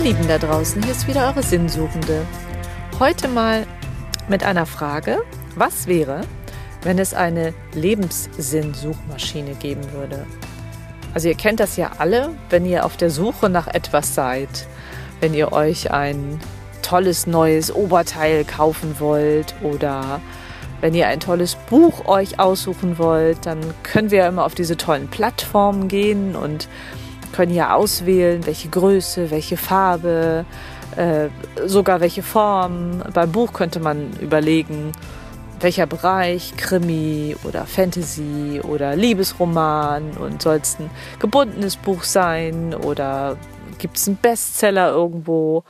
Ihr Lieben da draußen, hier ist wieder eure Sinnsuchende. Heute mal mit einer Frage, was wäre, wenn es eine Lebenssinnsuchmaschine geben würde? Also ihr kennt das ja alle, wenn ihr auf der Suche nach etwas seid, wenn ihr euch ein tolles neues Oberteil kaufen wollt oder wenn ihr ein tolles Buch euch aussuchen wollt, dann können wir immer auf diese tollen Plattformen gehen und können hier auswählen, welche Größe, welche Farbe, äh, sogar welche Form. Beim Buch könnte man überlegen, welcher Bereich, Krimi oder Fantasy oder Liebesroman und soll es ein gebundenes Buch sein oder gibt es einen Bestseller irgendwo.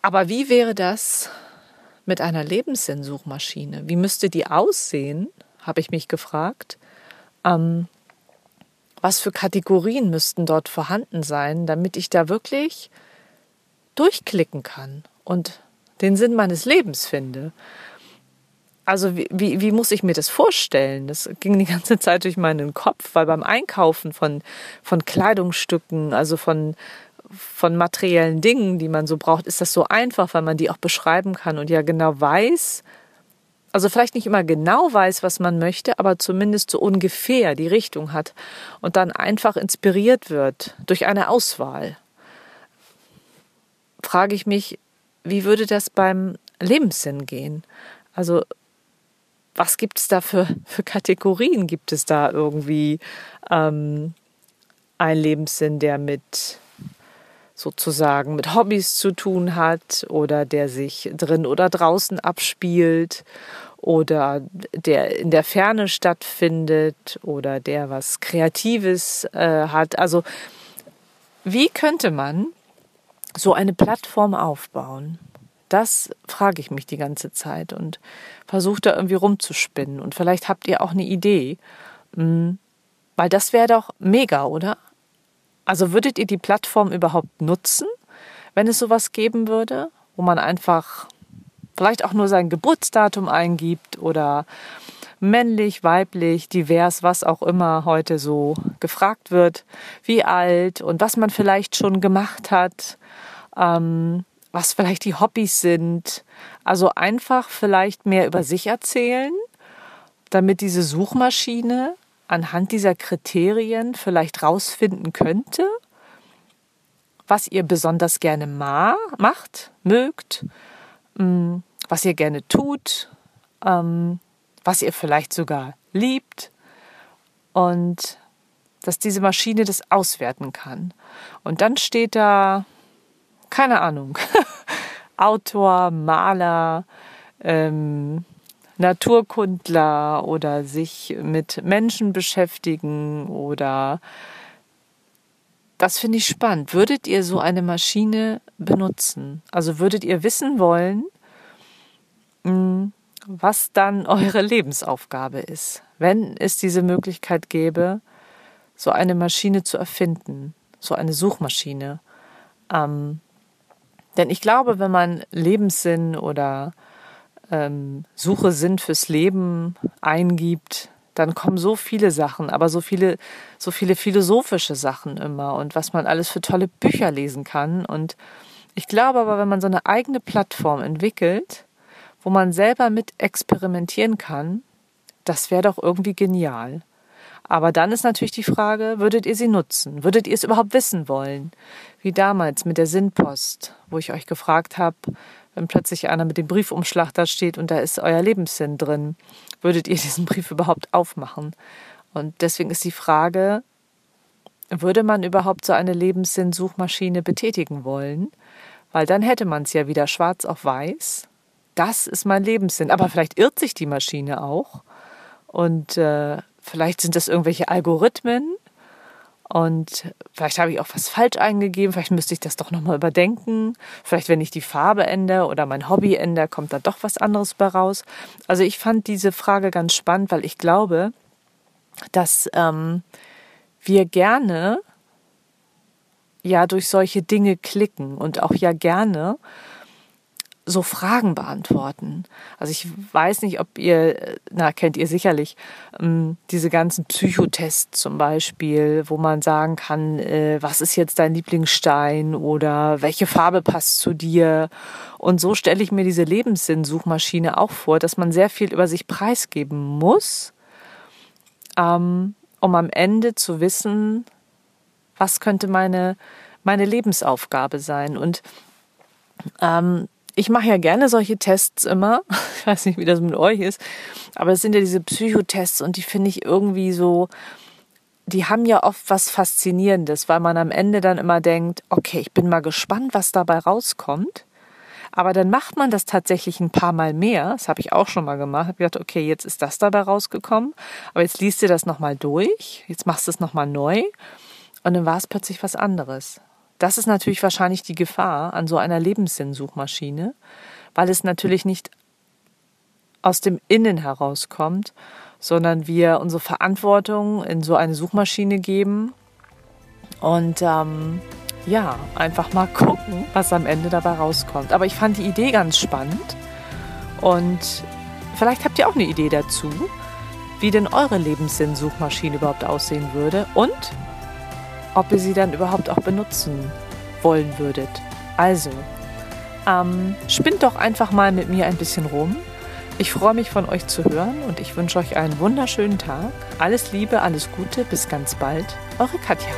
Aber wie wäre das mit einer Lebenssinnsuchmaschine? Wie müsste die aussehen, habe ich mich gefragt. Ähm, was für Kategorien müssten dort vorhanden sein, damit ich da wirklich durchklicken kann und den Sinn meines Lebens finde. Also wie, wie, wie muss ich mir das vorstellen? Das ging die ganze Zeit durch meinen Kopf, weil beim Einkaufen von, von Kleidungsstücken, also von, von materiellen Dingen, die man so braucht, ist das so einfach, weil man die auch beschreiben kann und ja genau weiß, also vielleicht nicht immer genau weiß, was man möchte, aber zumindest so ungefähr die Richtung hat und dann einfach inspiriert wird durch eine Auswahl, frage ich mich, wie würde das beim Lebenssinn gehen? Also was gibt es da für, für Kategorien? Gibt es da irgendwie ähm, einen Lebenssinn, der mit sozusagen mit Hobbys zu tun hat oder der sich drin oder draußen abspielt oder der in der Ferne stattfindet oder der was Kreatives äh, hat. Also wie könnte man so eine Plattform aufbauen? Das frage ich mich die ganze Zeit und versuche da irgendwie rumzuspinnen. Und vielleicht habt ihr auch eine Idee, hm, weil das wäre doch mega, oder? Also würdet ihr die Plattform überhaupt nutzen, wenn es sowas geben würde, wo man einfach vielleicht auch nur sein Geburtsdatum eingibt oder männlich, weiblich, divers, was auch immer heute so gefragt wird, wie alt und was man vielleicht schon gemacht hat, ähm, was vielleicht die Hobbys sind. Also einfach vielleicht mehr über sich erzählen, damit diese Suchmaschine anhand dieser Kriterien vielleicht rausfinden könnte, was ihr besonders gerne ma macht, mögt, mm, was ihr gerne tut, ähm, was ihr vielleicht sogar liebt und dass diese Maschine das auswerten kann. Und dann steht da, keine Ahnung, Autor, Maler, ähm, Naturkundler oder sich mit Menschen beschäftigen oder das finde ich spannend. Würdet ihr so eine Maschine benutzen? Also würdet ihr wissen wollen, hm, was dann eure Lebensaufgabe ist, wenn es diese Möglichkeit gäbe, so eine Maschine zu erfinden, so eine Suchmaschine. Ähm, denn ich glaube, wenn man Lebenssinn oder ähm, Suche Sinn fürs Leben eingibt, dann kommen so viele Sachen, aber so viele, so viele philosophische Sachen immer und was man alles für tolle Bücher lesen kann. Und ich glaube aber, wenn man so eine eigene Plattform entwickelt, wo man selber mit experimentieren kann, das wäre doch irgendwie genial. Aber dann ist natürlich die Frage, würdet ihr sie nutzen? Würdet ihr es überhaupt wissen wollen? Wie damals mit der Sinnpost, wo ich euch gefragt habe, wenn plötzlich einer mit dem Briefumschlag da steht und da ist euer Lebenssinn drin, würdet ihr diesen Brief überhaupt aufmachen? Und deswegen ist die Frage, würde man überhaupt so eine Lebenssinn-Suchmaschine betätigen wollen? Weil dann hätte man es ja wieder schwarz auf weiß. Das ist mein Lebenssinn. Aber vielleicht irrt sich die Maschine auch. Und äh, vielleicht sind das irgendwelche Algorithmen, und vielleicht habe ich auch was falsch eingegeben, vielleicht müsste ich das doch nochmal überdenken. Vielleicht, wenn ich die Farbe ändere oder mein Hobby ändere, kommt da doch was anderes bei raus. Also ich fand diese Frage ganz spannend, weil ich glaube, dass ähm, wir gerne ja durch solche Dinge klicken und auch ja gerne so Fragen beantworten. Also ich weiß nicht, ob ihr, na, kennt ihr sicherlich, ähm, diese ganzen Psychotests zum Beispiel, wo man sagen kann, äh, was ist jetzt dein Lieblingsstein oder welche Farbe passt zu dir. Und so stelle ich mir diese Lebenssinn-Suchmaschine auch vor, dass man sehr viel über sich preisgeben muss, ähm, um am Ende zu wissen, was könnte meine, meine Lebensaufgabe sein. Und ähm, ich mache ja gerne solche Tests immer. Ich weiß nicht, wie das mit euch ist, aber es sind ja diese Psychotests und die finde ich irgendwie so, die haben ja oft was Faszinierendes, weil man am Ende dann immer denkt, okay, ich bin mal gespannt, was dabei rauskommt. Aber dann macht man das tatsächlich ein paar Mal mehr. Das habe ich auch schon mal gemacht. Habe gedacht, okay, jetzt ist das dabei rausgekommen, aber jetzt liest du das nochmal durch, jetzt machst du es nochmal neu und dann war es plötzlich was anderes. Das ist natürlich wahrscheinlich die Gefahr an so einer Lebenssinnsuchmaschine, weil es natürlich nicht aus dem Innen herauskommt, sondern wir unsere Verantwortung in so eine Suchmaschine geben und ähm, ja, einfach mal gucken, was am Ende dabei rauskommt. Aber ich fand die Idee ganz spannend und vielleicht habt ihr auch eine Idee dazu, wie denn eure Lebenssinnsuchmaschine überhaupt aussehen würde und ob ihr sie dann überhaupt auch benutzen wollen würdet. Also, ähm, spinnt doch einfach mal mit mir ein bisschen rum. Ich freue mich von euch zu hören und ich wünsche euch einen wunderschönen Tag. Alles Liebe, alles Gute, bis ganz bald. Eure Katja.